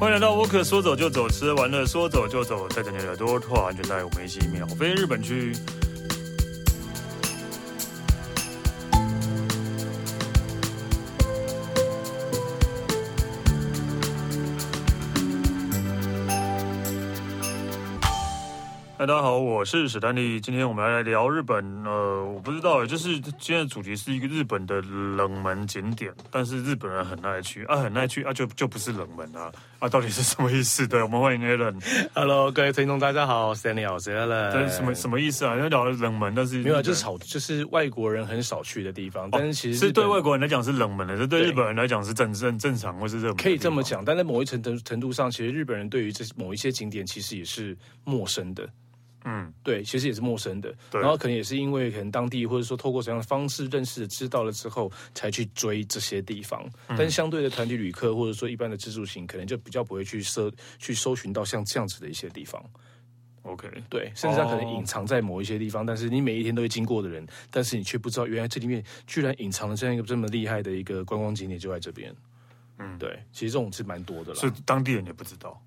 欢迎来到沃克，说走就走，吃完了说走就走，带着你的耳朵脱好安全带，我们一起秒飞日本去。嗨，大家好，我是史丹利。今天我们来聊日本。呃，我不知道，就是今天的主题是一个日本的冷门景点，但是日本人很爱去啊，很爱去啊，就就不是冷门啊啊，到底是什么意思？对，我们欢迎 Alan。Hello，各位听众，大家好，Stanley 好，我是 Alan。这是什么什么意思啊？因为聊的冷门，但是没有，就是好，就是外国人很少去的地方。但是其实是对，外国人来讲是冷门的，这对日本人来讲是正正正常或是热门。可以这么讲，但在某一程程程度上，其实日本人对于这某一些景点其实也是陌生的。嗯，对，其实也是陌生的，对然后可能也是因为可能当地或者说透过什么样的方式认识、知道了之后，才去追这些地方。嗯、但是相对的团体旅客或者说一般的自助行，可能就比较不会去搜去搜寻到像这样子的一些地方。OK，对，甚至它可能隐藏在某一些地方，哦、但是你每一天都会经过的人，但是你却不知道原来这里面居然隐藏了这样一个这么厉害的一个观光景点就在这边。嗯，对，其实这种是蛮多的了，是当地人也不知道。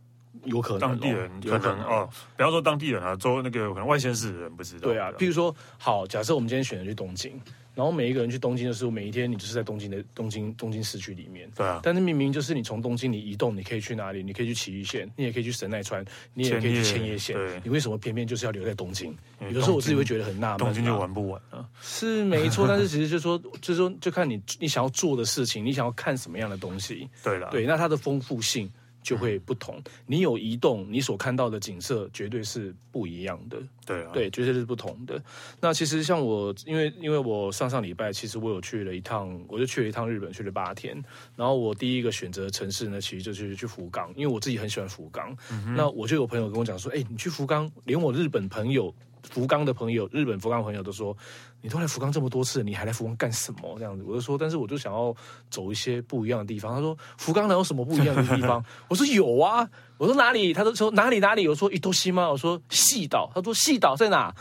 有可能当地人可能哦，不要说当地人啊，做那个可能外县市的人不知道。对啊，譬如说，好，假设我们今天选择去东京，然后每一个人去东京的时候，每一天你就是在东京的东京东京市区里面。对啊。但是明明就是你从东京你移动，你可以去哪里？你可以去崎玉县，你也可以去神奈川，你也可以去千叶县。对。你为什么偏偏就是要留在东京？有时候我自己会觉得很纳闷。东京就玩不完啊。是没错，但是其实就是说，就是说，就看你你想要做的事情，你想要看什么样的东西。对了。对，那它的丰富性。就会不同。你有移动，你所看到的景色绝对是不一样的。对啊，对，绝对是不同的。那其实像我，因为因为我上上礼拜其实我有去了一趟，我就去了一趟日本，去了八天。然后我第一个选择城市呢，其实就是去福冈，因为我自己很喜欢福冈。嗯。那我就有朋友跟我讲说，哎，你去福冈，连我日本朋友。福冈的朋友，日本福冈朋友都说，你都来福冈这么多次，你还来福冈干什么？这样子，我就说，但是我就想要走一些不一样的地方。他说，福冈能有什么不一样的地方？我说有啊。我说哪里？他都说哪里哪里。我说伊豆西吗？我说细岛。他说细岛在哪？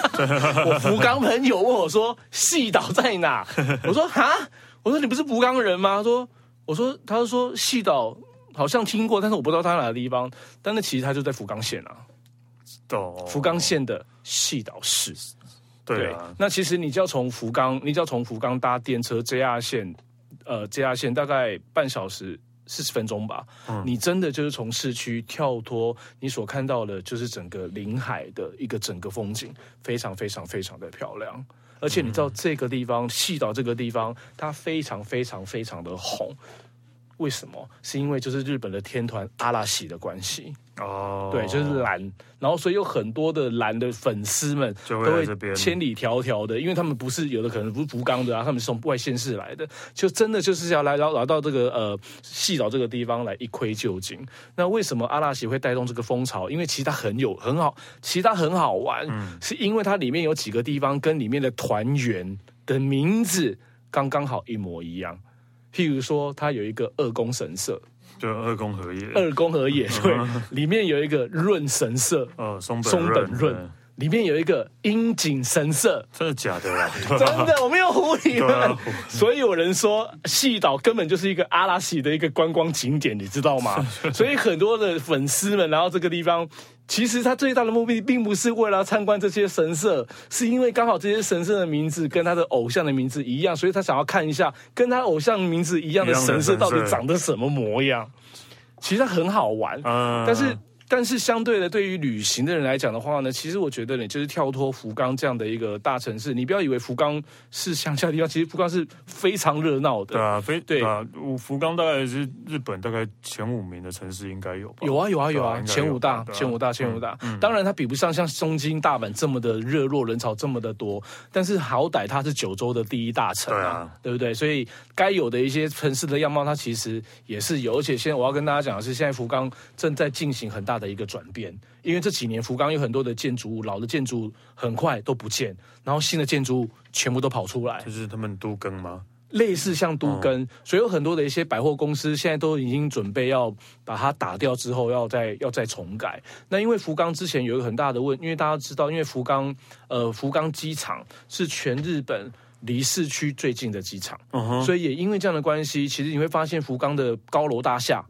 我福冈朋友问我说细岛在哪？我说哈，我说你不是福冈人吗？他说，我说，他说细岛好像听过，但是我不知道他哪个地方。但那其实他就在福冈县啊。福冈县的细岛市，对那其实你就要从福冈，你就要从福冈搭电车 JR 线，呃，JR 线大概半小时四十分钟吧。嗯，你真的就是从市区跳脱，你所看到的就是整个临海的一个整个风景，非常非常非常的漂亮。而且你知道这个地方，细岛这个地方，它非常非常非常的红。为什么？是因为就是日本的天团阿拉西的关系哦，对，就是蓝，然后所以有很多的蓝的粉丝们都会千里迢迢的，因为他们不是有的可能不是福冈的啊，他们是从外县市来的，就真的就是要来来到这个呃细岛这个地方来一窥究竟。那为什么阿拉西会带动这个风潮？因为其实它很有很好，其实它很好玩，嗯，是因为它里面有几个地方跟里面的团员的名字刚刚好一模一样。譬如说，它有一个二宫神社，对，二宫和也，二宫和也，对，里面有一个润神社，呃，松松本润，里面有一个樱井神社，真的假的啦？真的，我没有唬你们。所以有人说，细岛根本就是一个阿拉西的一个观光景点，你知道吗？所以很多的粉丝们来到这个地方。其实他最大的目的并不是为了参观这些神社，是因为刚好这些神社的名字跟他的偶像的名字一样，所以他想要看一下跟他偶像名字一样的神社到底长得什么模样。其实很好玩，但是。但是相对的，对于旅行的人来讲的话呢，其实我觉得你就是跳脱福冈这样的一个大城市，你不要以为福冈是乡下的地方，其实福冈是非常热闹的。对啊，非对啊，福冈大概是日本大概前五名的城市应该有吧？有啊有啊有啊，前五大前五大前五大。当然它比不上像东京、大阪这么的热络，人潮这么的多，但是好歹它是九州的第一大城啊，对不对？所以该有的一些城市的样貌，它其实也是有。而且现在我要跟大家讲的是，现在福冈正在进行很大的。一个转变，因为这几年福冈有很多的建筑物，老的建筑物很快都不见，然后新的建筑物全部都跑出来，就是他们都更吗？类似像都更，哦、所以有很多的一些百货公司现在都已经准备要把它打掉之后，要再要再重改。那因为福冈之前有一个很大的问，因为大家知道，因为福冈呃福冈机场是全日本离市区最近的机场，所以也因为这样的关系，其实你会发现福冈的高楼大厦。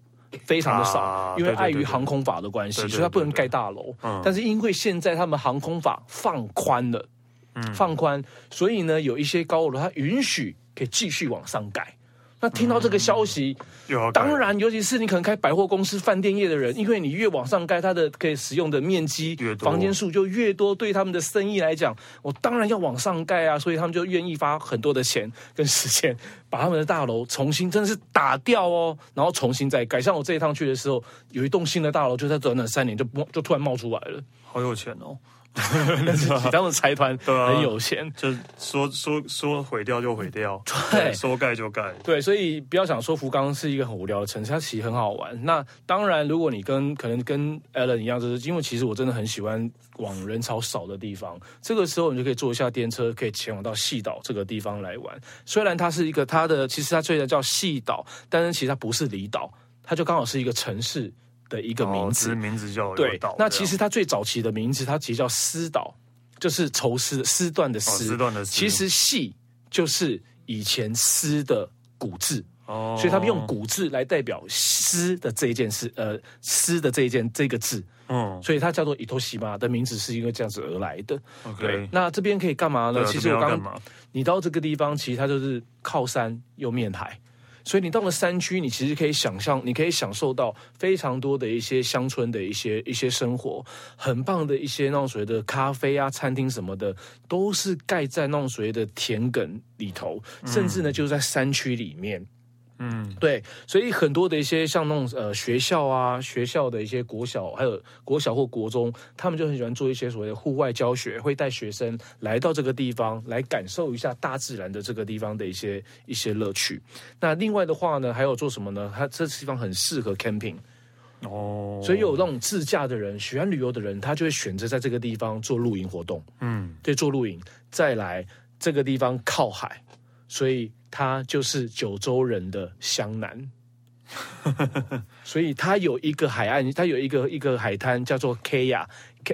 非常的少，啊、因为碍于航空法的关系，所以它不能盖大楼。但是因为现在他们航空法放宽了，嗯、放宽，所以呢，有一些高楼它允许可以继续往上盖。那听到这个消息，嗯、当然，尤其是你可能开百货公司、饭店业的人，因为你越往上盖，它的可以使用的面积、房间数就越多，对他们的生意来讲，我当然要往上盖啊，所以他们就愿意花很多的钱跟时间，把他们的大楼重新真的是打掉哦，然后重新再盖。像我这一趟去的时候，有一栋新的大楼，就在短短三年就就突然冒出来了，好有钱哦。但是他们财团很有钱，啊、就说说说毁掉就毁掉，对，说盖就盖，对，所以不要想说福冈是一个很无聊的城市，它其实很好玩。那当然，如果你跟可能跟 Alan 一样，就是因为其实我真的很喜欢往人潮少的地方，这个时候你就可以坐一下电车，可以前往到细岛这个地方来玩。虽然它是一个它的，其实它虽然叫细岛，但是其实它不是离岛，它就刚好是一个城市。的一个名字，哦、名字叫对。那其实它最早期的名字，它其实叫丝岛，就是绸丝丝缎的丝。丝缎的丝。其实细就是以前丝的古字，哦，所以他们用古字来代表丝的这一件事，呃，丝的这一件这个字，嗯，所以它叫做伊托西玛的名字是因为这样子而来的。OK，对，那这边可以干嘛呢？其实我刚你到这个地方，其实它就是靠山又面海。所以你到了山区，你其实可以想象，你可以享受到非常多的一些乡村的一些一些生活，很棒的一些那种所谓的咖啡啊、餐厅什么的，都是盖在那种所谓的田埂里头，甚至呢就在山区里面。嗯，对，所以很多的一些像那种呃学校啊，学校的一些国小，还有国小或国中，他们就很喜欢做一些所谓的户外教学，会带学生来到这个地方来感受一下大自然的这个地方的一些一些乐趣。那另外的话呢，还有做什么呢？它这地方很适合 camping 哦，所以有那种自驾的人，喜欢旅游的人，他就会选择在这个地方做露营活动。嗯，对，做露营，再来这个地方靠海，所以。它就是九州人的湘南，所以它有一个海岸，它有一个一个海滩叫做 Kaya，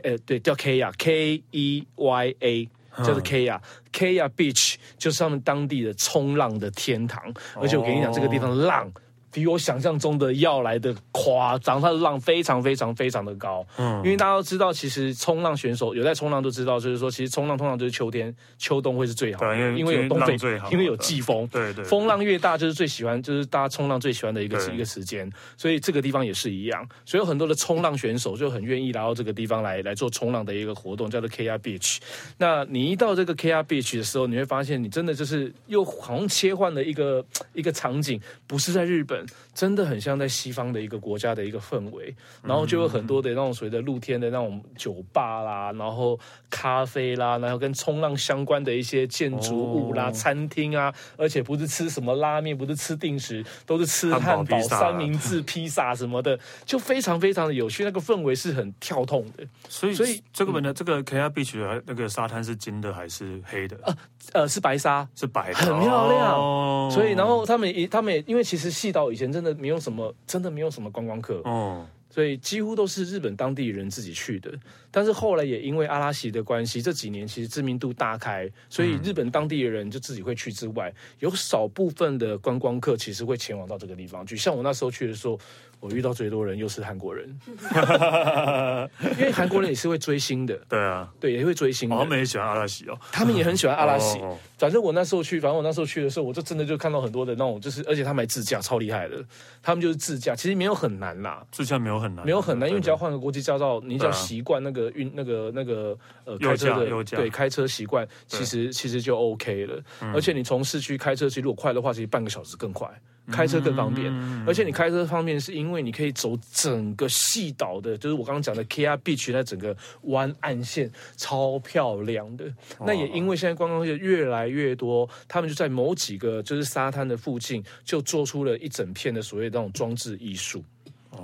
呃，对，叫 Kaya，K E Y A 叫做 Kaya，Kaya Beach 就是他们当地的冲浪的天堂，而且我跟你讲，这个地方的浪。比我想象中的要来的夸张，它的浪非常非常非常的高。嗯，因为大家都知道，其实冲浪选手有在冲浪都知道，就是说，其实冲浪通常就是秋天、秋冬会是最好的，因为因为有东北，因为有季风，对对，风浪越大就是最喜欢，就是大家冲浪最喜欢的一个一个时间。所以这个地方也是一样，所以有很多的冲浪选手就很愿意来到这个地方来来做冲浪的一个活动，叫做 Keya Beach。那你一到这个 Keya Beach 的时候，你会发现你真的就是又好像切换了一个一个场景，不是在日本。真的很像在西方的一个国家的一个氛围，然后就有很多的那种所谓的露天的那种酒吧啦，然后咖啡啦，然后跟冲浪相关的一些建筑物啦、餐厅啊，而且不是吃什么拉面，不是吃定食，都是吃汉堡、三明治、披萨什么的，就非常非常的有趣。那个氛围是很跳动的，所以所以这个本的这个 Keya Beach 的那个沙滩是金的还是黑的？呃呃，是白沙，是白的，很漂亮。所以然后他们也他们也因为其实细岛以前真的。没有什么，真的没有什么观光客哦，所以几乎都是日本当地人自己去的。但是后来也因为阿拉西的关系，这几年其实知名度大开，所以日本当地的人就自己会去之外，有少部分的观光客其实会前往到这个地方去。像我那时候去的时候。我遇到最多人又是韩国人，因为韩国人也是会追星的。对啊，对，也会追星的。他们也喜欢阿拉西哦，他们也很喜欢阿拉西。反正我那时候去，反正我那时候去的时候，我就真的就看到很多的那种，就是而且他们还自驾，超厉害的。他们就是自驾，其实没有很难啦，自驾没有很难，没有很难，因为只要换个国际驾照，你只要习惯那个运那个那个呃开车的对开车习惯，其实其实就 OK 了。而且你从市区开车，其实如果快的话，其实半个小时更快。开车更方便，而且你开车方便是因为你可以走整个细岛的，就是我刚刚讲的 Keya Beach 那整个湾岸线超漂亮的。那也因为现在观光客越来越多，他们就在某几个就是沙滩的附近就做出了一整片的所谓的那种装置艺术。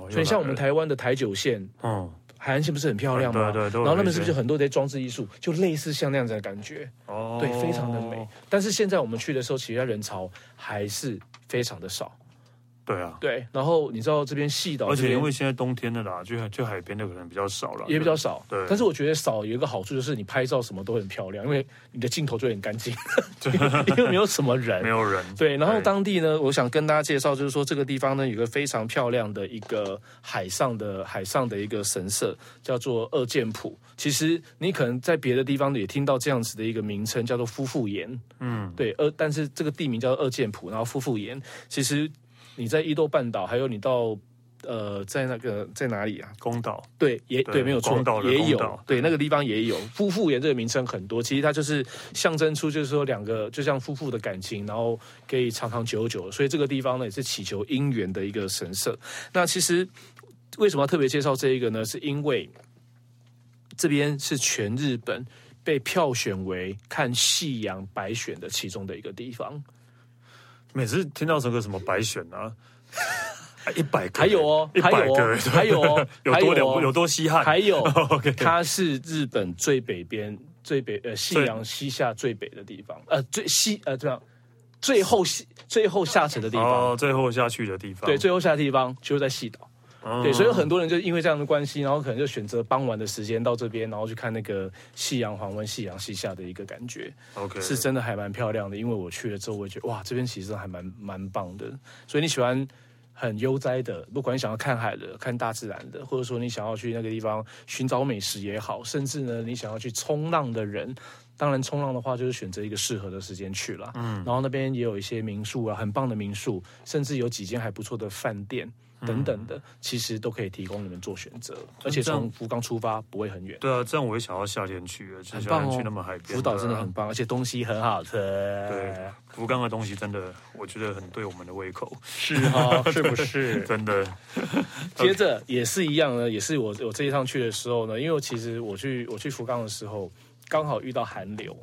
所以像我们台湾的台九线，嗯，海岸线不是很漂亮吗？对对对。然后那边是不是就很多的装置艺术，就类似像那样子的感觉？哦，对，非常的美。但是现在我们去的时候，其实人潮还是。非常的少，对啊，对。然后你知道这边细岛，而且因为现在冬天的啦，就就海边的可能比较少了，也比较少。对。但是我觉得少有一个好处就是你拍照什么都很漂亮，因为你的镜头就很干净，因为没有什么人，没有人。对。然后当地呢，我想跟大家介绍，就是说这个地方呢有个非常漂亮的一个海上的海上的一个神社，叫做二剑浦。其实你可能在别的地方也听到这样子的一个名称，叫做夫妇岩。嗯，对。二，但是这个地名叫做二剑浦，然后夫妇岩。其实你在伊豆半岛，还有你到呃，在那个在哪里啊？宫岛。对，也对，没有错，也有。对，那个地方也有夫妇岩这个名称很多。其实它就是象征出，就是说两个就像夫妇的感情，然后可以长长久久。所以这个地方呢，也是祈求姻缘的一个神社。那其实为什么要特别介绍这一个呢？是因为这边是全日本被票选为看夕阳白选的其中的一个地方。每次听到这个什么白选啊，一百个，还有哦，还有哦，还有哦，有多了，有多稀罕，还有，它是日本最北边、最北呃夕阳西下最北的地方，呃最西呃这样，最后西最后下沉的地方，哦，最后下去的地方，对，最后下的地方就在细岛。对，所以有很多人就因为这样的关系，然后可能就选择傍晚的时间到这边，然后去看那个夕阳黄昏、夕阳西下的一个感觉。OK，是真的还蛮漂亮的。因为我去了之后，我觉得哇，这边其实还蛮蛮棒的。所以你喜欢很悠哉的，不管你想要看海的、看大自然的，或者说你想要去那个地方寻找美食也好，甚至呢你想要去冲浪的人，当然冲浪的话就是选择一个适合的时间去了。嗯，然后那边也有一些民宿啊，很棒的民宿，甚至有几间还不错的饭店。等等的，其实都可以提供你们做选择，而且从福冈出发不会很远。对啊，这样我也想要夏天去，很棒哦。去那么海边，福岛真的很棒，而且东西很好吃。对，福冈的东西真的，我觉得很对我们的胃口。是哈，是不是？真的。接着也是一样呢，也是我我这一趟去的时候呢，因为其实我去我去福冈的时候，刚好遇到寒流，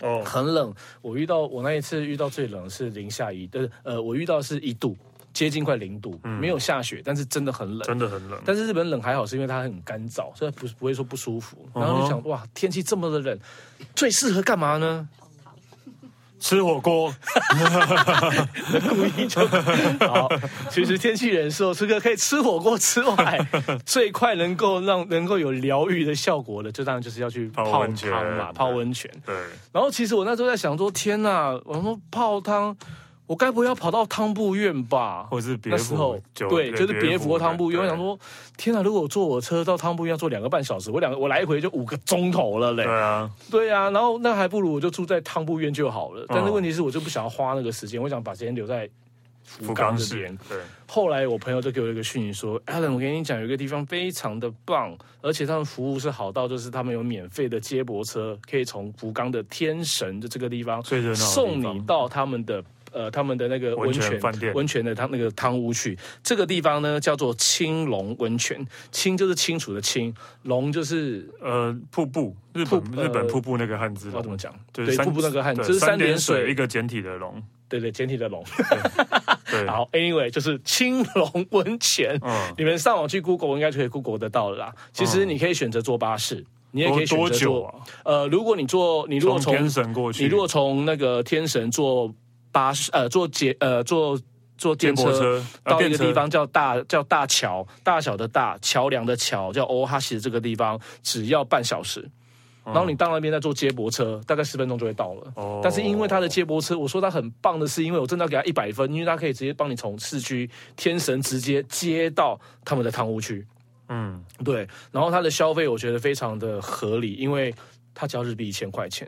哦，很冷。我遇到我那一次遇到最冷是零下一，呃呃，我遇到是一度。接近快零度，没有下雪，但是真的很冷，真的很冷。但是日本冷还好，是因为它很干燥，所以不不会说不舒服。然后就想，哇，天气这么的冷，最适合干嘛呢？吃火锅。故意就好。其实天气冷的时候，这个可以吃火锅吃完，最快能够让能够有疗愈的效果的，就当然就是要去泡汤嘛，泡温泉。对。然后其实我那时候在想说，天哪，我说泡汤。我该不会要跑到汤布院吧？或是别府？那时候对，就是别府或汤布院。我想说，天哪！如果我坐我车到汤布院要坐两个半小时，我两个我来回就五个钟头了嘞。对啊，对啊。然后那还不如我就住在汤布院就好了。但是问题是，我就不想要花那个时间，我想把时间留在福冈这边。对。后来我朋友就给我一个讯息说：“Alan，我跟你讲，有一个地方非常的棒，而且他们服务是好到，就是他们有免费的接驳车，可以从福冈的天神的这个地方送你到他们的。”呃，他们的那个温泉饭店、温泉的汤那个汤屋去，这个地方呢叫做青龙温泉，青就是清楚的清，龙就是呃瀑布，日本日本瀑布那个汉字，我怎么讲？对，瀑布那个汉字就是三点水一个简体的龙，对对，简体的龙。对 好，Anyway，就是青龙温泉，你们上网去 Google 应该就可以 Google 得到了啦。其实你可以选择坐巴士，你也可以选择坐。呃，如果你坐，你如果从天神过去，你如果从那个天神坐。巴士呃，坐捷呃，坐坐电车，车到一个地方叫大叫大桥，大小的大桥梁的桥叫欧哈西这个地方，只要半小时。然后你到那边再坐接驳车，大概十分钟就会到了。哦。但是因为它的接驳车，我说它很棒的是，因为我真的要给它一百分，因为它可以直接帮你从市区天神直接接到他们的汤屋区。嗯，对。然后它的消费我觉得非常的合理，因为它只要日币一千块钱。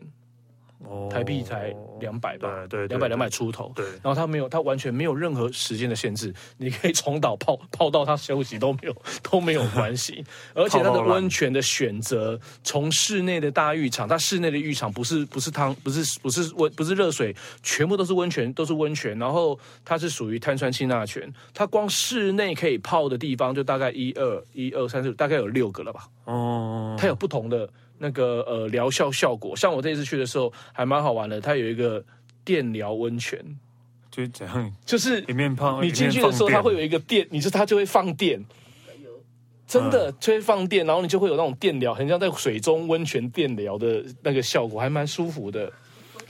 台币才两百吧，对，两百两百出头。对，然后他没有，他完全没有任何时间的限制，你可以从岛泡泡到他休息都没有 都没有关系。而且它的温泉的选择，从室内的大浴场，它室内的浴场不是不是汤，不是不是温不是热水，全部都是温泉，都是温泉。然后它是属于碳酸氢钠泉，它光室内可以泡的地方就大概一二一二三四，大概有六个了吧？哦，它有不同的。那个呃疗效效果，像我这一次去的时候还蛮好玩的，它有一个电疗温泉，就是怎样？就是 里面泡，你进去的时候它会有一个电，你就它就会放电，真的就会放电，然后你就会有那种电疗，很像在水中温泉电疗的那个效果，还蛮舒服的。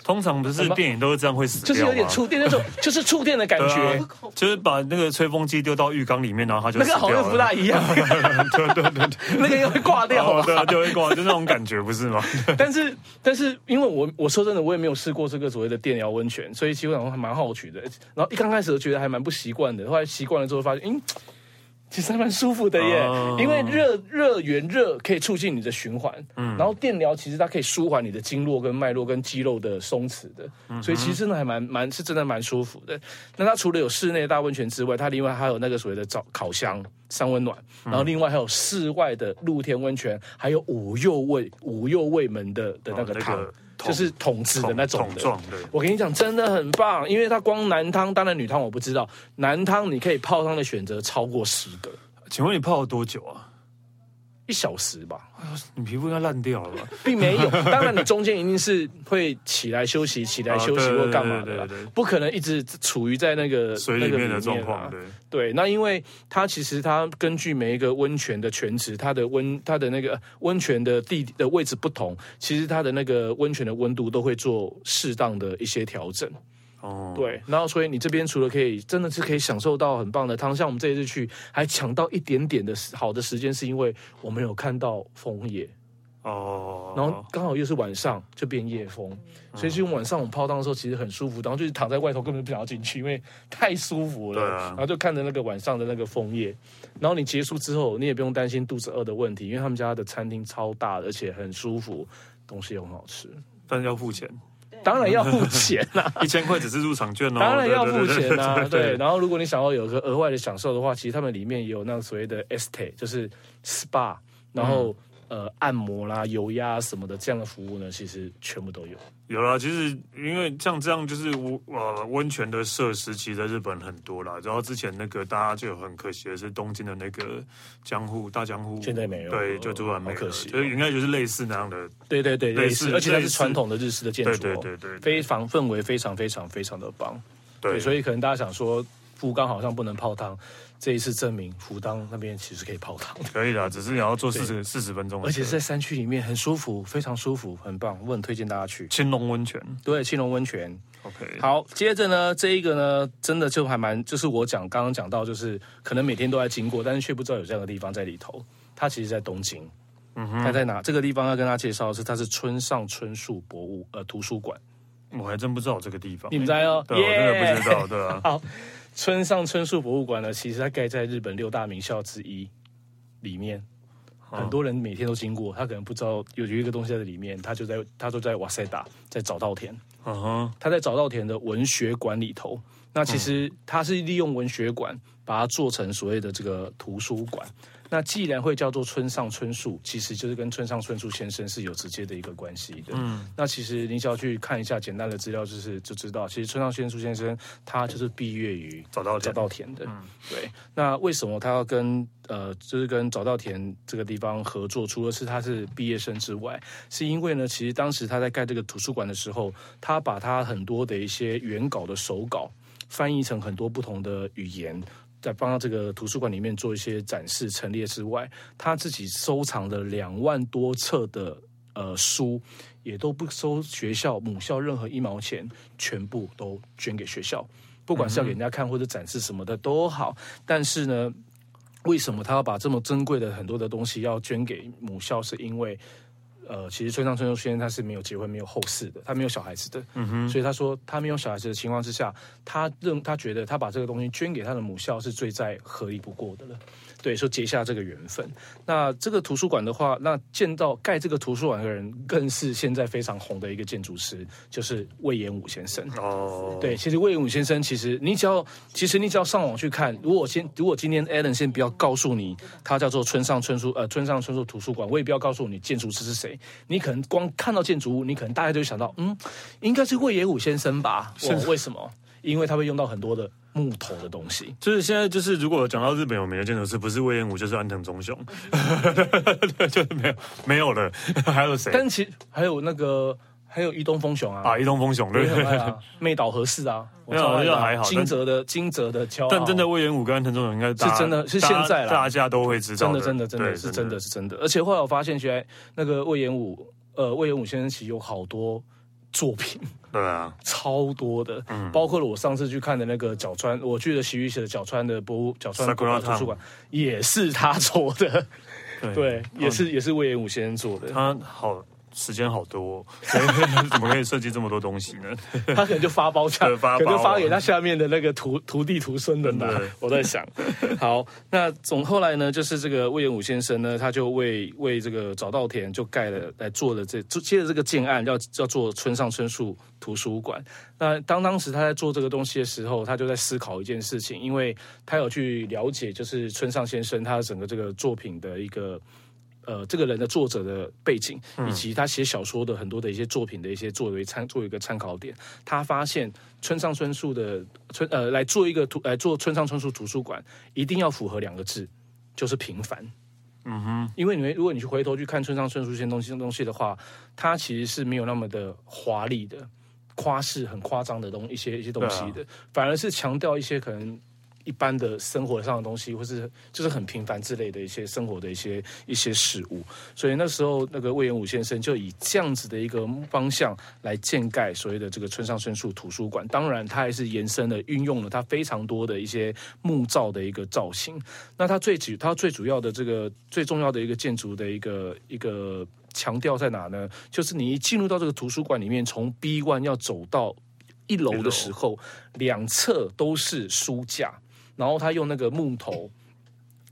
通常不是电影都是这样会死掉就是有点触电那种，就是触电的感觉，啊，就是把那个吹风机丢到浴缸里面，然后它就。那个好像不大一样，对对对对，那个又会挂掉，哦，对啊，就会挂，就那种感觉不是吗？但是但是因为我我说真的，我也没有试过这个所谓的电疗温泉，所以基本上还蛮好奇的。然后一刚开始觉得还蛮不习惯的，后来习惯了之后发现，嗯。其实还蛮舒服的耶，因为热热源热可以促进你的循环，嗯，然后电疗其实它可以舒缓你的经络跟脉络跟肌肉的松弛的，所以其实真的还蛮蛮是真的蛮舒服的。那它除了有室内的大温泉之外，它另外还有那个所谓的早烤箱三温暖，然后另外还有室外的露天温泉，还有五右卫五右卫门的的那个汤。就是桶子的那种的，我跟你讲，真的很棒，因为它光男汤，当然女汤我不知道，男汤你可以泡汤的选择超过十个。请问你泡了多久啊？一小时吧，你皮肤应该烂掉了吧？并没有，当然你中间一定是会起来休息，起来休息或干嘛的，不可能一直处于在那个水里面的状况。对对，那因为它其实它根据每一个温泉的泉池，它的温它的那个温泉的地的位置不同，其实它的那个温泉的温度都会做适当的一些调整。哦，对，然后所以你这边除了可以真的是可以享受到很棒的汤，像我们这一次去还抢到一点点的好的时间，是因为我们有看到枫叶。哦，然后刚好又是晚上就变夜枫，所以其实晚上我们泡汤的时候其实很舒服，然后就是躺在外头根本不想要进去，因为太舒服了，然后就看着那个晚上的那个枫叶，然后你结束之后你也不用担心肚子饿的问题，因为他们家的餐厅超大，而且很舒服，东西又很好吃，但是要付钱。当然要付钱啦、啊，一千块只是入场券哦。当然要付钱啦、啊，对。然后如果你想要有个额外的享受的话，其实他们里面也有那个所谓的 Estée，就是 SPA，然后。嗯呃，按摩啦、油压什么的这样的服务呢，其实全部都有。有啦，其实因为像这样，就是温呃温泉的设施，其实在日本很多啦。然后之前那个大家就很可惜的是东京的那个江户大江户，现在没有，对，就突然没有。可惜，所以应该就是类似那样的。对对对，类似，而且它是传统的日式的建筑，对对对对，非常氛围非常非常非常的棒。对，所以可能大家想说。福冈好像不能泡汤，这一次证明福冈那边其实可以泡汤，可以的，只是你要坐四十四十分钟，而且是在山区里面，很舒服，非常舒服，很棒，我很推荐大家去青龙温泉。对，青龙温泉。OK，好，接着呢，这一个呢，真的就还蛮，就是我讲刚刚讲到，就是可能每天都在经过，但是却不知道有这样的地方在里头。它其实，在东京。嗯哼，它在哪？这个地方要跟大家介绍的是，它是村上春树博物呃图书馆。我还真不知道这个地方，你们在哦？对，我真的不知道，对啊。好。村上春树博物馆呢，其实它盖在日本六大名校之一里面，很多人每天都经过，他可能不知道有有一个东西在里面，他就在他就在瓦塞达，在早稻田，嗯哼，他在早稻田的文学馆里头，那其实他是利用文学馆把它做成所谓的这个图书馆。那既然会叫做村上春树，其实就是跟村上春树先生是有直接的一个关系的。嗯，那其实你只要去看一下简单的资料，就是就知道，其实村上春树先生他就是毕业于早稻早稻田的。嗯，对。那为什么他要跟呃，就是跟早稻田这个地方合作？除了是他是毕业生之外，是因为呢，其实当时他在盖这个图书馆的时候，他把他很多的一些原稿的手稿翻译成很多不同的语言。在帮他这个图书馆里面做一些展示陈列之外，他自己收藏的两万多册的呃书，也都不收学校母校任何一毛钱，全部都捐给学校，不管是要给人家看或者展示什么的都好。但是呢，为什么他要把这么珍贵的很多的东西要捐给母校？是因为。呃，其实村上春树先生他是没有结婚、没有后事的，他没有小孩子的，嗯哼，所以他说他没有小孩子的情况之下，他认他觉得他把这个东西捐给他的母校是最再合理不过的了。对，说结下这个缘分。那这个图书馆的话，那见到盖这个图书馆的人，更是现在非常红的一个建筑师，就是魏延武先生。哦，对，其实魏延武先生，其实你只要，其实你只要上网去看。如果先，如果今天 Alan 先不要告诉你，他叫做村上春树，呃，村上春树图书馆，我也不要告诉你建筑师是谁。你可能光看到建筑物，你可能大概就想到，嗯，应该是魏延武先生吧？是为什么？因为他会用到很多的。木头的东西，就是现在就是，如果讲到日本有名的建筑师，不是魏延武，就是安藤忠雄，就是没有没有了，还有谁？但其实还有那个，还有伊东丰雄啊，啊，伊东丰雄对对对，妹岛和世啊，没有，我觉得还好。金泽的金泽的桥，但真的魏延武跟安藤忠雄应该是真的是现在了，大家都会知道，真的真的真的是真的是真的。而且后来我发现，原来那个魏延武，呃，魏延武先生其实有好多。作品。对啊，超多的，嗯，包括了我上次去看的那个角川，我去的喜剧写的角川的博物角川国图书馆，也是他做的，对，对也是也是魏延武先生做的，他好。时间好多，怎么可以设计这么多东西呢？他可能就发包这样，可能就发给他下面的那个徒徒弟徒孙的呢。我在想，好，那总后来呢，就是这个魏延武先生呢，他就为为这个早稻田就盖了来做了这接着这个建案，要要做村上春树图书馆。那当当时他在做这个东西的时候，他就在思考一件事情，因为他有去了解，就是村上先生他整个这个作品的一个。呃，这个人的作者的背景，以及他写小说的很多的一些作品的一些作为参作为一个参考点，他发现村上春树的村呃来做一个图来做村上春树图书馆，一定要符合两个字，就是平凡。嗯哼，因为你们如果你去回头去看村上春树这些东西东西的话，他其实是没有那么的华丽的夸饰很夸张的东一些一些东西的，反而是强调一些可能。一般的生活上的东西，或是就是很平凡之类的一些生活的一些一些事物，所以那时候那个魏延武先生就以这样子的一个方向来建盖所谓的这个村上春树图书馆。当然，他还是延伸了运用了他非常多的一些木造的一个造型。那他最主他最主要的这个最重要的一个建筑的一个一个强调在哪呢？就是你一进入到这个图书馆里面，从 B one 要走到一楼的时候，两侧都是书架。然后他用那个木头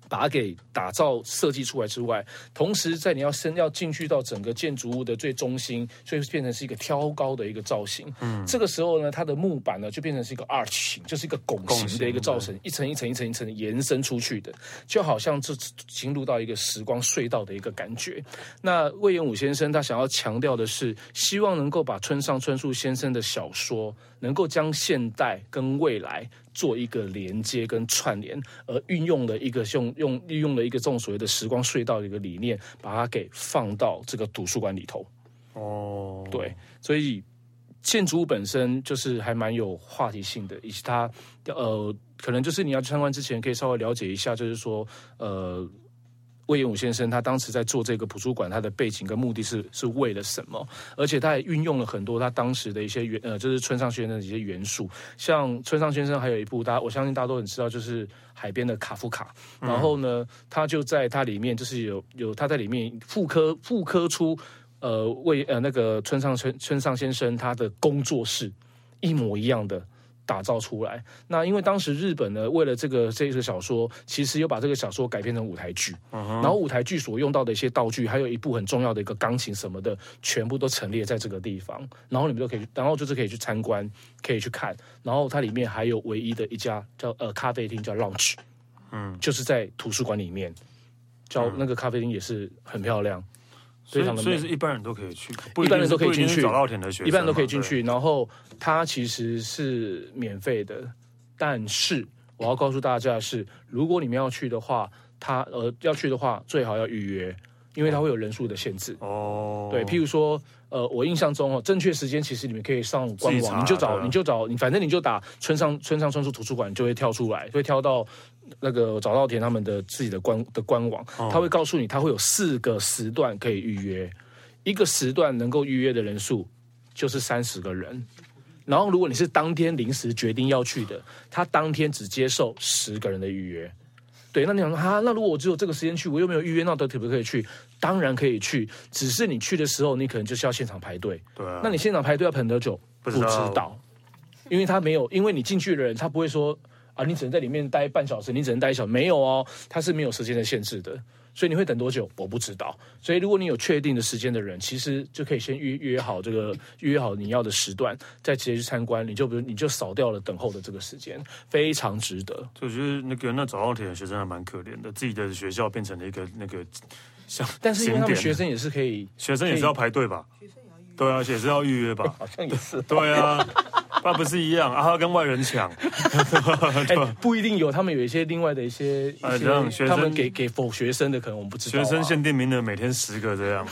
把它给打造设计出来之外，同时在你要升要进去到整个建筑物的最中心，所以变成是一个挑高的一个造型。嗯，这个时候呢，它的木板呢就变成是一个 arch 形，就是一个拱形的一个造型，一层一层一层一层延伸出去的，就好像这进入到一个时光隧道的一个感觉。那魏延武先生他想要强调的是，希望能够把村上春树先生的小说能够将现代跟未来。做一个连接跟串联，而运用了一个用用利用了一个这种所谓的时光隧道的一个理念，把它给放到这个图书馆里头。哦，对，所以建筑物本身就是还蛮有话题性的，以及它呃，可能就是你要去参观之前，可以稍微了解一下，就是说呃。隈研吾先生他当时在做这个图书馆，他的背景跟目的是是为了什么？而且他也运用了很多他当时的一些元呃，就是村上先生的一些元素。像村上先生还有一部大家我相信大家都很知道，就是海边的卡夫卡。然后呢，他就在他里面就是有有他在里面复刻复刻出呃魏呃那个村上村村上先生他的工作室一模一样的。打造出来。那因为当时日本呢，为了这个这个小说，其实又把这个小说改编成舞台剧。Uh. 然后舞台剧所用到的一些道具，还有一部很重要的一个钢琴什么的，全部都陈列在这个地方。然后你们都可以，然后就是可以去参观，可以去看。然后它里面还有唯一的一家叫呃咖啡厅，叫 Lounge，嗯，就是在图书馆里面，叫那个咖啡厅也是很漂亮。所以，所以是一般人都可以去，一般人都可以进去。早稻田的学生，一般人都可以进去。然后它其实是免费的，但是我要告诉大家的是，如果你们要去的话，它呃要去的话，最好要预约，因为它会有人数的限制。哦，对，譬如说，呃，我印象中哦，正确时间其实你们可以上官网，你就找，你就找，你反正你就打村上村上春树图书馆，就会跳出来，会跳到。那个早稻田他们的自己的官的官网，他会告诉你，他会有四个时段可以预约，一个时段能够预约的人数就是三十个人。然后如果你是当天临时决定要去的，他当天只接受十个人的预约。对，那你想说哈，那如果我只有这个时间去，我又没有预约，那到底可不可以去？当然可以去，只是你去的时候，你可能就是要现场排队。对啊，那你现场排队要排多久？不知道，因为他没有，因为你进去的人，他不会说。啊，你只能在里面待半小时，你只能待一小时，没有哦，它是没有时间的限制的，所以你会等多久？我不知道。所以如果你有确定的时间的人，其实就可以先预约好这个预约好你要的时段，再直接去参观，你就比如你就少掉了等候的这个时间，非常值得。就觉得那个那早稻田的学生还蛮可怜的，自己的学校变成了一个那个像，但是因为他们学生也是可以，学生也是要排队吧？学生也要预约，对啊，也是要预约吧？好像也是，对啊。那不是一样啊？跟外人抢，欸，不一定有。他们有一些另外的一些，一些他们给给否学生的，可能我们不知道，啊。学生限定名额每天十个这样，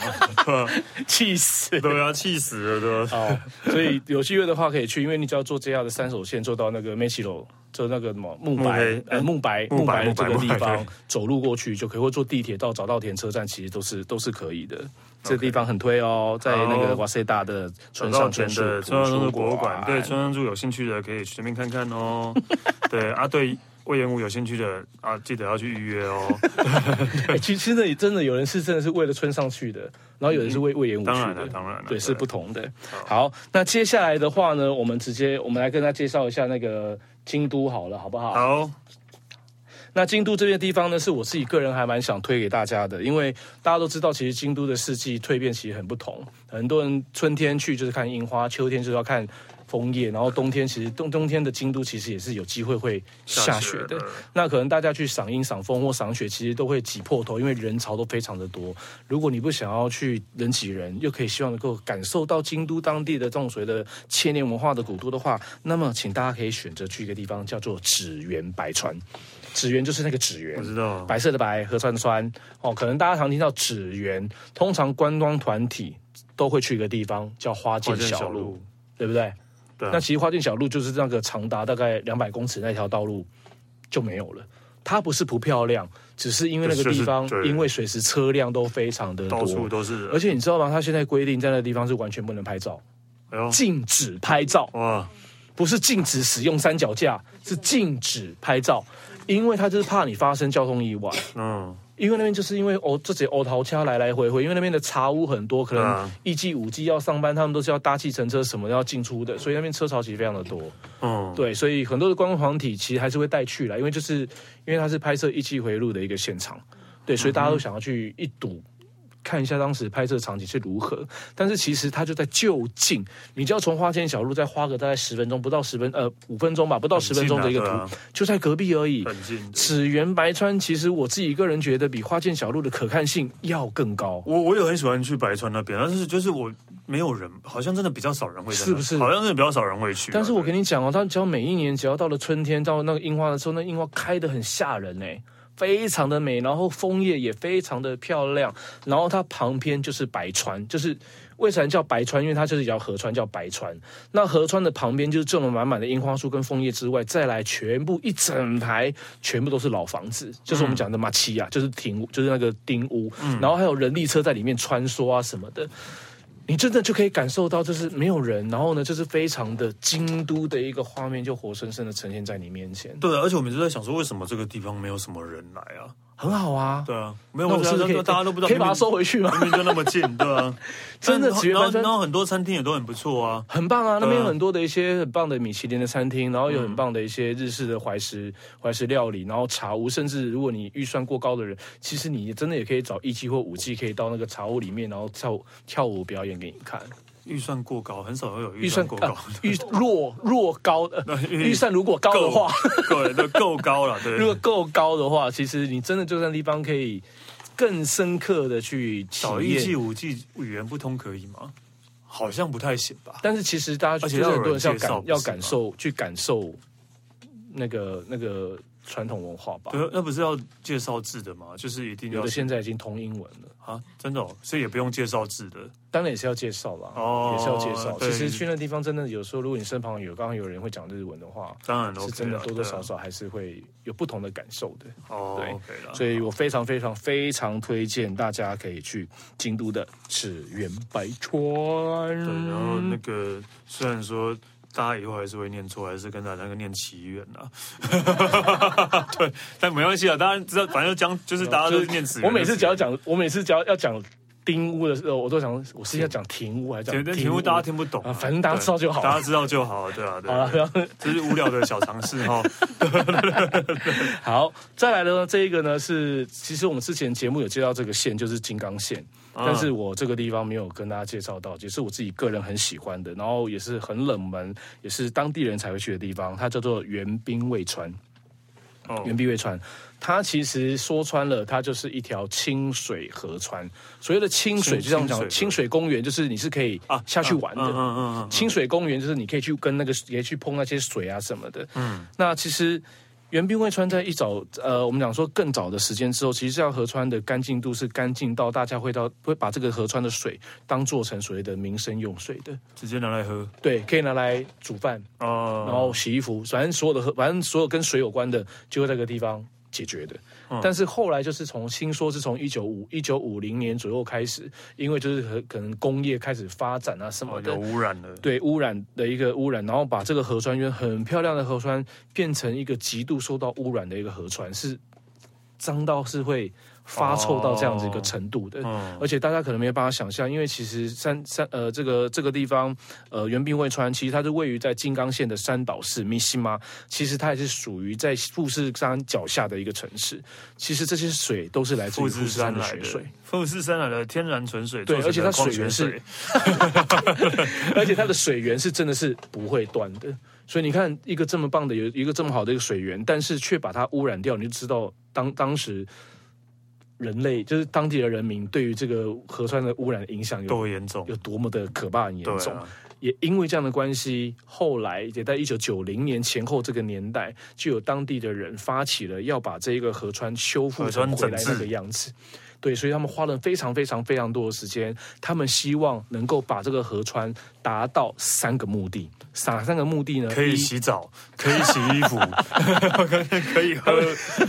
气死！对啊，气死了，对吧？哦，所以有机会的话可以去，因为你只要坐 JR 的三手线，坐到那个梅吉罗就那个什么木白呃木白木白这个地方走路过去就可以，或坐地铁到早稻田车站，其实都是都是可以的。这个地方很推哦，在那个瓦塞达的村上春树的村上春树博物馆，对村上春树有兴趣的可以去那边看看哦。对啊，对。魏延武有兴趣的啊，记得要去预约哦。欸、其实那里真的有人是真的是为了村上去的，然后有人是为魏延武去的，当然了，当然了，对，是不同的。好，那接下来的话呢，我们直接我们来跟大家介绍一下那个京都好了，好不好？好。那京都这边地方呢，是我自己个人还蛮想推给大家的，因为大家都知道，其实京都的四季蜕变其实很不同，很多人春天去就是看樱花，秋天就是要看。枫叶，然后冬天其实冬冬天的京都其实也是有机会会下雪的。雪那可能大家去赏樱、赏枫或赏雪，其实都会挤破头，因为人潮都非常的多。如果你不想要去人挤人，又可以希望能够感受到京都当地的这种所谓的千年文化的古都的话，那么请大家可以选择去一个地方，叫做纸园白川。祇园就是那个纸园，我知道，白色的白，河川的川。哦，可能大家常听到纸园，通常观光团体都会去一个地方叫花见小路，对不对？对啊、那其实花见小路就是那个长达大概两百公尺那条道路就没有了。它不是不漂亮，只是因为那个地方因为随时车辆都非常的多，到处都是。而且你知道吗？它现在规定在那个地方是完全不能拍照，禁止拍照。哇，不是禁止使用三脚架，是禁止拍照，因为他就是怕你发生交通意外。嗯。因为那边就是因为哦，这些欧桃车来来回回，因为那边的茶屋很多，可能一季五季要上班，他们都是要搭计程车什么要进出的，所以那边车潮其实非常的多。嗯，对，所以很多的观光团体其实还是会带去了，因为就是因为它是拍摄一季回路的一个现场，对，所以大家都想要去一睹。看一下当时拍摄场景是如何，但是其实它就在就近，你就要从花间小路再花个大概十分钟，不到十分呃五分钟吧，不到十分钟的一个图，啊、就在隔壁而已。很近。此园白川其实我自己个人觉得比花间小路的可看性要更高。我我也很喜欢去白川那边，但是就是我没有人，好像真的比较少人会，是不是？好像真的比较少人会去。但是我跟你讲哦，它只要每一年只要到了春天，到那个樱花的时候，那樱花开的很吓人哎。非常的美，然后枫叶也非常的漂亮，然后它旁边就是白川，就是为什么叫白川？因为它就是一条河川叫白川。那河川的旁边就是种了满满的樱花树跟枫叶之外，再来全部一整排全部都是老房子，就是我们讲的马七亚，就是亭，就是那个丁屋，然后还有人力车在里面穿梭啊什么的。你真的就可以感受到，就是没有人，然后呢，就是非常的京都的一个画面，就活生生的呈现在你面前。对，而且我们就在想说，为什么这个地方没有什么人来啊？很好啊，对啊，没有，我是可以，大家都不知道，可以把它收回去吗？明明就那么近，对啊，真的，然后然后很多餐厅也都很不错啊，很棒啊，那边有很多的一些很棒的米其林的餐厅，然后有很棒的一些日式的怀石怀石料理，然后茶屋，甚至如果你预算过高的人，其实你真的也可以找一季或五季，可以到那个茶屋里面，然后跳跳舞表演给你看。预算过高，很少会有预算过高。预若若高的预算如果高的话，对，都够高了。对，如果够高的话，其实你真的就算地方可以更深刻的去体验。找一季五季语言不通可以吗？好像不太行吧。但是其实大家就是很多人是要感要感受去感受那个那个。传统文化吧，对，那不是要介绍字的吗？就是一定要。有的现在已经通英文了啊，真的，哦，所以也不用介绍字的。当然也是要介绍啦，哦，也是要介绍。其实去那地方真的有时候，如果你身旁有刚刚有人会讲日文的话，当然是真的多多少少还是会有不同的感受的。哦，对，所以我非常非常非常推荐大家可以去京都的祇园白川。对，然后那个虽然说。大家以后还是会念错，还是跟大家那个念祇园啊？对，但没关系啊，当然知道，反正就讲，就是大家都是念词。我每次只要讲，我每次只要要讲丁屋的时候，我都想，我是要讲停屋还是讲亭屋？大家听不懂，反正大家知道就好，大家知道就好，对啊，对啊，这是无聊的小常识哈。好，再来的呢，这一个呢是，其实我们之前节目有接到这个线，就是金刚线。但是我这个地方没有跟大家介绍到，也是我自己个人很喜欢的，然后也是很冷门，也是当地人才会去的地方。它叫做猿兵卫川。哦，猿兵卫川，它其实说穿了，它就是一条清水河川。所谓的清水，就像我讲清水公园，就是你是可以啊下去玩的。嗯嗯嗯。清水公园就是你可以去跟那个也去碰那些水啊什么的。嗯。那其实。源兵卫川在一早，呃，我们讲说更早的时间之后，其实这条河川的干净度是干净到大家会到会把这个河川的水当做成所谓的民生用水的，直接拿来喝。对，可以拿来煮饭哦，然后洗衣服，反正所有的喝，反正所有跟水有关的，就会在这个地方解决的。嗯、但是后来就是从听说是从一九五一九五零年左右开始，因为就是可能工业开始发展啊什么的，哦、有污染了，对污染的一个污染，然后把这个河川，因为很漂亮的河川变成一个极度受到污染的一个河川，是脏到是会。发臭到这样子一个程度的，而且大家可能没有办法想象，因为其实山山呃这个这个地方呃源兵卫川，其实它是位于在金刚县的山岛市密西马，其实它也是属于在富士山脚下的一个城市。其实这些水都是来自于富士山的水水，富士山来的天然纯水，对，而且它水源是，而且它的水源是真的是不会断的。所以你看，一个这么棒的有一个这么好的一个水源，但是却把它污染掉，你就知道当当时。人类就是当地的人民对于这个核酸的污染的影响有多严重，有多么的可怕、很严重。啊、也因为这样的关系，后来也在一九九零年前后这个年代，就有当地的人发起了要把这一个河川修复成回来那个样子。对，所以他们花了非常非常非常多的时间，他们希望能够把这个河川达到三个目的。哪三个目的呢？可以洗澡，可以洗衣服，可以喝。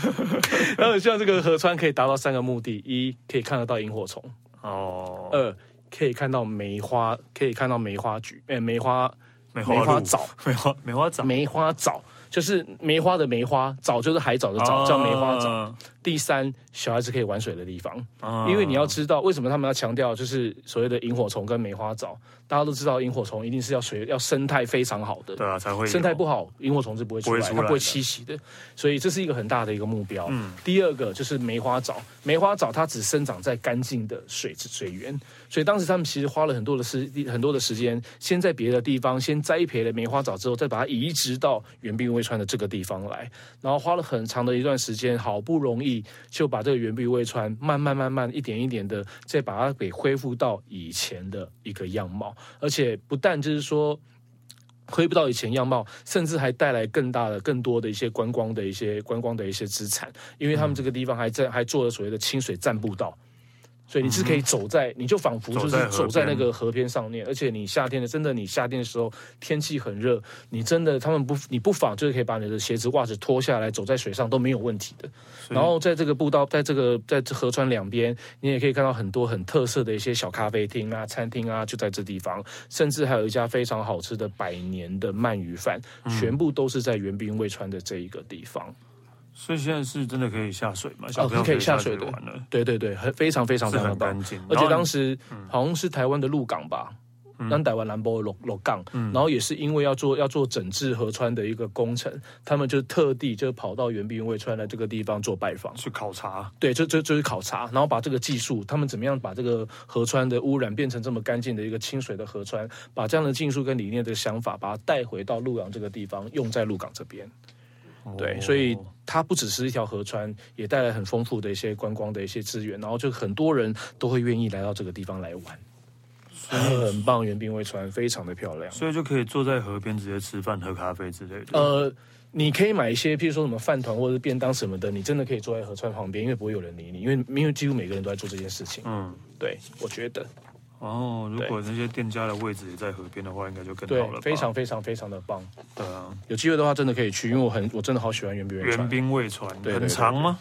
然后希望这个河川可以达到三个目的：一，可以看得到萤火虫；哦，二，可以看到梅花，可以看到梅花菊，哎，梅花，梅花，梅花藻，梅花，梅花藻，梅花藻。就是梅花的梅花，藻就是海藻的藻，叫梅花藻。啊、第三，小孩子可以玩水的地方，啊、因为你要知道为什么他们要强调就是所谓的萤火虫跟梅花藻。大家都知道萤火虫一定是要水要生态非常好的，对啊才会生态不好，萤火虫是不会出来，它不会栖息的。所以这是一个很大的一个目标。嗯，第二个就是梅花藻，梅花藻它只生长在干净的水水源，所以当时他们其实花了很多的时很多的时间，先在别的地方先栽培了梅花藻之后，再把它移植到源兵卫川的这个地方来，然后花了很长的一段时间，好不容易就把这个源兵卫川慢慢慢慢一点一点的再把它给恢复到以前的一个样貌。而且不但就是说恢复到以前样貌，甚至还带来更大的、更多的一些观光的一些观光的一些资产，因为他们这个地方还在还做了所谓的清水栈步道。所以你是可以走在，你就仿佛就是走在那个河边上面，而且你夏天的真的，你夏天的时候天气很热，你真的他们不，你不妨就是可以把你的鞋子袜子脱下来，走在水上都没有问题的。然后在这个步道，在这个在这河川两边，你也可以看到很多很特色的一些小咖啡厅啊、餐厅啊，就在这地方，甚至还有一家非常好吃的百年的鳗鱼饭，全部都是在源兵卫川的这一个地方。所以现在是真的可以下水吗？哦，可以下水的。对对对，很非常非常非常干净。而且当时好像是台湾的鹿港吧，当台湾南波鹿鹿港，然后也是因为要做要做整治河川的一个工程，他们就特地就跑到源兵卫川的这个地方做拜访，去考察。对，就就就是考察，然后把这个技术，他们怎么样把这个河川的污染变成这么干净的一个清水的河川，把这样的技术跟理念的想法，把它带回到鹿港这个地方，用在鹿港这边。对，所以它不只是一条河川，也带来很丰富的一些观光的一些资源，然后就很多人都会愿意来到这个地方来玩，很棒。源兵卫川非常的漂亮，所以就可以坐在河边直接吃饭、喝咖啡之类的。呃，你可以买一些，譬如说什么饭团或者便当什么的，你真的可以坐在河川旁边，因为不会有人理你，因为因为几乎每个人都在做这件事情。嗯，对，我觉得。哦，如果那些店家的位置也在河边的话，应该就更好了。非常非常非常的棒。对啊，有机会的话真的可以去，因为我很我真的好喜欢圆兵卫川。源兵卫船，很长吗？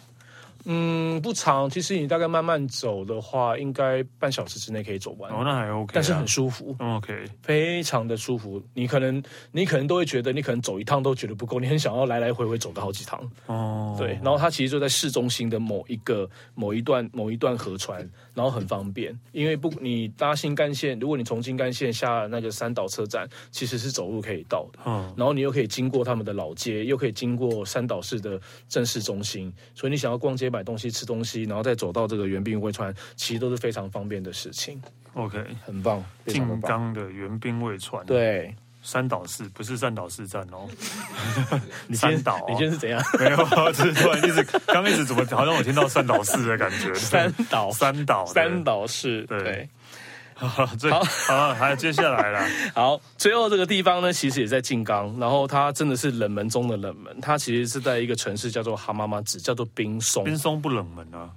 嗯，不长。其实你大概慢慢走的话，应该半小时之内可以走完。哦，那还 OK，但是很舒服。OK，非常的舒服。你可能你可能都会觉得，你可能走一趟都觉得不够，你很想要来来回回走个好几趟。哦，对。然后它其实就在市中心的某一个某一段某一段河川，然后很方便。因为不你搭新干线，如果你从新干线下那个三岛车站，其实是走路可以到的。嗯，然后你又可以经过他们的老街，又可以经过三岛市的正式中心，所以你想要逛街。买东西、吃东西，然后再走到这个原兵卫川，其实都是非常方便的事情。OK，很棒，静冈的原兵卫川，对，三岛市不是三岛市站哦。你先岛，你先是怎样？没有，只是突然一直刚开始怎么好像我听到三岛市的感觉。三岛，三岛，三岛市，对。好，好，好，还有接下来了。好，最后这个地方呢，其实也在静冈，然后它真的是冷门中的冷门。它其实是在一个城市叫做哈妈妈子，叫做冰松。冰松不冷门啊，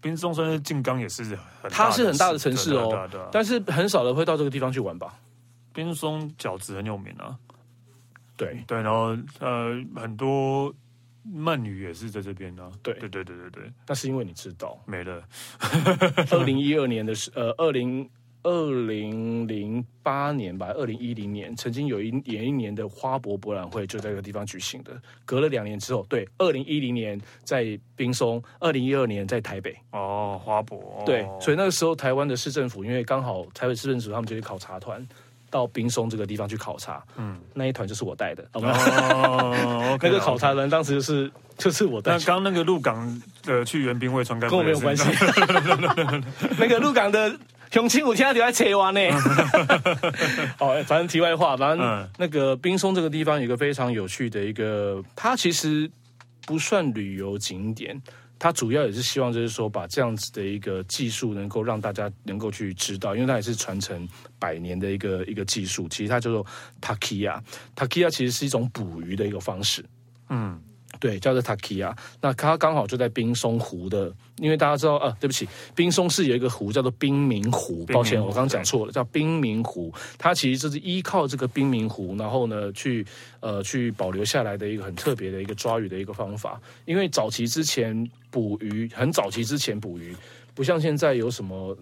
冰松虽然是静冈也是很，它是很大的城市哦，但是很少人会到这个地方去玩吧。冰松饺子很有名啊，对对，然后呃很多。鳗鱼也是在这边的、啊，对对对对对对，那是因为你知道没了。二零一二年的时，呃，二零二零零八年吧，二零一零年曾经有一年一年的花博博览会就在这个地方举行的。隔了两年之后，对，二零一零年在冰松，二零一二年在台北。哦，花博。哦、对，所以那个时候台湾的市政府，因为刚好台北市政府他们就是考察团。到冰松这个地方去考察，嗯，那一团就是我带的，哦，那个考察人当时就是就是我带。那刚那个鹿港的去元兵卫川，跟我没有关系。那个鹿港的雄青我现在就在切湾呢。哦，反正题外话，反正那个冰松这个地方有一个非常有趣的一个，它其实不算旅游景点。它主要也是希望，就是说，把这样子的一个技术，能够让大家能够去知道，因为它也是传承百年的一个一个技术。其实它叫做 Takiya，Takiya 其实是一种捕鱼的一个方式。嗯。对，叫做 Takiya。那它刚好就在冰松湖的，因为大家知道，啊，对不起，冰松市有一个湖叫做冰明湖。抱歉，我刚刚讲错了，叫冰明湖。它其实就是依靠这个冰明湖，然后呢，去呃去保留下来的一个很特别的一个抓鱼的一个方法。因为早期之前捕鱼，很早期之前捕鱼，不像现在有什么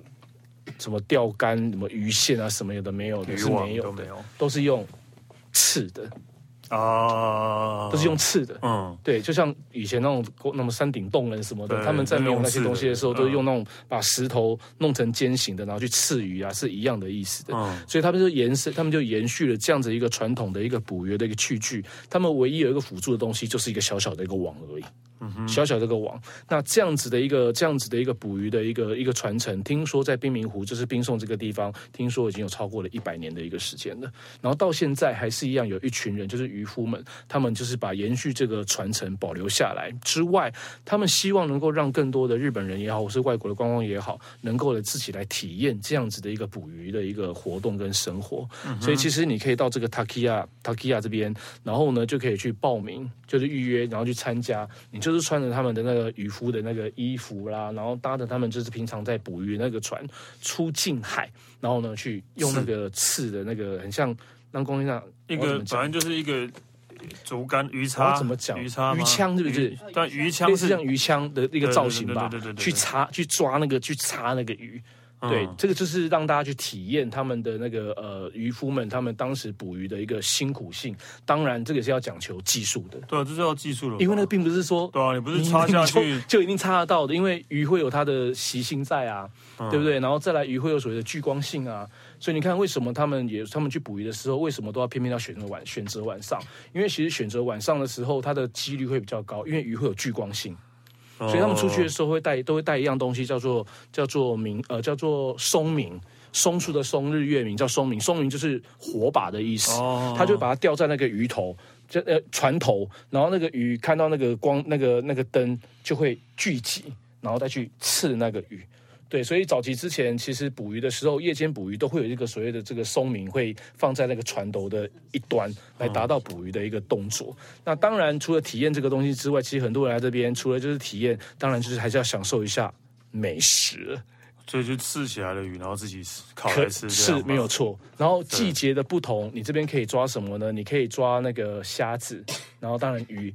什么钓竿、什么鱼线啊，什么有的没有的，是没有的，都，都是用刺的。啊，uh, 都是用刺的，嗯，对，就像以前那种那么山顶洞人什么的，他们在没有那些东西的时候，都是用那种把石头弄成尖形的，然后去刺鱼啊，是一样的意思的。嗯，所以他们就延伸，他们就延续了这样子一个传统的一个捕鱼的一个器具，他们唯一有一个辅助的东西，就是一个小小的一个网而已。小小这个网，那这样子的一个这样子的一个捕鱼的一个一个传承，听说在冰明湖，就是滨松这个地方，听说已经有超过了一百年的一个时间了。然后到现在还是一样，有一群人，就是渔夫们，他们就是把延续这个传承保留下来之外，他们希望能够让更多的日本人也好，或是外国的观光也好，能够来自己来体验这样子的一个捕鱼的一个活动跟生活。嗯，所以其实你可以到这个 Takiya Takiya 这边，然后呢就可以去报名，就是预约，然后去参加，你就是穿着他们的那个渔夫的那个衣服啦，然后搭着他们就是平常在捕鱼那个船出近海，然后呢去用那个刺的那个很像让工地上一个，反正就是一个竹竿鱼叉，怎么讲？鱼叉鱼枪是不是？但鱼枪是像鱼枪的一个造型吧？对对对，去插去抓那个去插那个鱼。对，嗯、这个就是让大家去体验他们的那个呃渔夫们他们当时捕鱼的一个辛苦性。当然，这个是要讲求技术的。对，这是要技术的。因为那并不是说，对啊，你不是插下去就，就一定插得到的。因为鱼会有它的习性在啊，嗯、对不对？然后再来，鱼会有所谓的聚光性啊。所以你看，为什么他们也他们去捕鱼的时候，为什么都要偏偏要选择晚选择晚上？因为其实选择晚上的时候，它的几率会比较高，因为鱼会有聚光性。所以他们出去的时候会带，都会带一样东西，叫做叫做明呃叫做松明，松树的松，日月明叫松明，松明就是火把的意思。他就把它吊在那个鱼头，就呃船头，然后那个鱼看到那个光，那个那个灯就会聚集，然后再去刺那个鱼。对，所以早期之前，其实捕鱼的时候，夜间捕鱼都会有一个所谓的这个松明，会放在那个船头的一端，来达到捕鱼的一个动作。嗯、那当然，除了体验这个东西之外，其实很多人来这边，除了就是体验，当然就是还是要享受一下美食。所以就刺起来的鱼，然后自己烤来吃，是没有错。然后季节的不同，你这边可以抓什么呢？你可以抓那个虾子，然后当然鱼。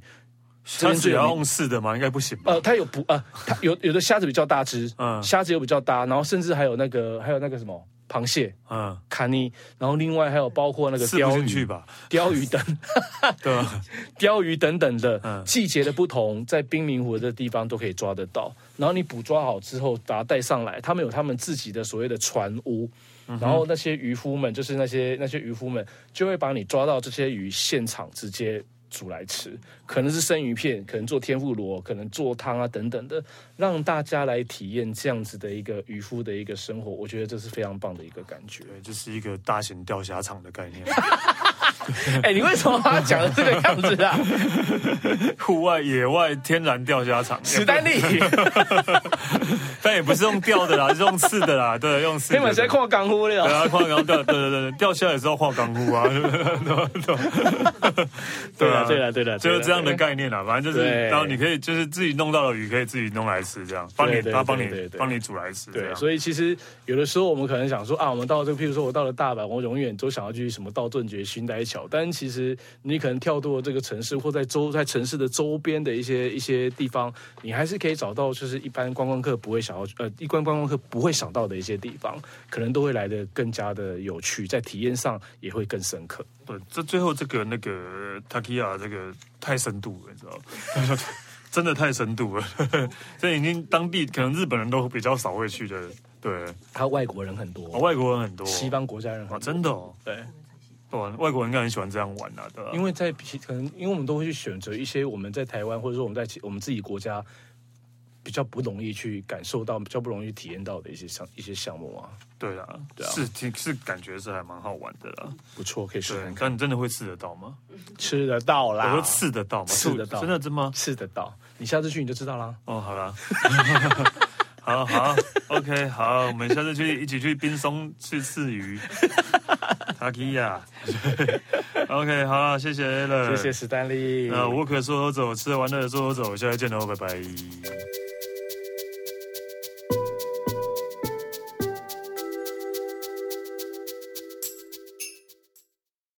虾子要用刺的吗？应该不行吧？呃，它有不呃，它有有的虾子比较大只，嗯，虾子又比较大，然后甚至还有那个还有那个什么螃蟹，嗯，卡尼，然后另外还有包括那个鲷鱼吧，鲷鱼等，对吧？鯛鱼等等的，嗯，季节的不同，在冰明湖的地方都可以抓得到。然后你捕抓好之后，把它带上来，他们有他们自己的所谓的船屋，然后那些渔夫们，就是那些那些渔夫们，就会把你抓到这些鱼现场直接。煮来吃，可能是生鱼片，可能做天妇罗，可能做汤啊等等的，让大家来体验这样子的一个渔夫的一个生活，我觉得这是非常棒的一个感觉。对，这是一个大型钓虾场的概念。哎，你为什么把它讲的这个样子啊？户外野外天然钓虾场，史丹利，但也不是用钓的啦，是用刺的啦，对，用刺。你们在跨港呼了？对啊，看港钓，对对对，钓虾也是要画港呼啊，对对啊，对了对了，就是这样的概念啦，反正就是，然后你可以就是自己弄到的鱼，可以自己弄来吃，这样，帮你他帮你帮你煮来吃，对，所以其实有的时候我们可能想说啊，我们到这个，譬如说我到了大阪，我永远都想要去什么道顿崛、寻代桥，但其实你可能跳脱了这个城市，或在周在城市 的周边的一些一些地方，你还是可以找到就是一般观光客不会想要呃，一般观光客不会想到的一些地方，可能都会来的更加的有趣，在体验上也会更深刻。对，这最后这个那个 Takiya 这个太深度了，你知道吗？真的太深度了，这已经当地可能日本人都比较少会去的。对，他外国人很多，哦，外国人很多，西方国家人很多，哦，真的哦，对。外国人应该很喜欢这样玩啊，对吧？因为在可能，因为我们都会去选择一些我们在台湾或者说我们在我们自己国家比较不容易去感受到、比较不容易体验到的一些项一些项目啊。对啊，对啊，是挺是感觉是还蛮好玩的啦，不错，可以试。但你真的会吃得到吗？吃得到啦，我说吃得到吗？吃得到，真的真吗？吃得到，你下次去你就知道啦。哦，好啦。好好，OK，好，我们下次去一起去冰松去刺鱼。塔基亚，OK，好了，谢谢 Alan，谢谢史丹利。那我可说走，吃完了说走，下次见喽，拜拜。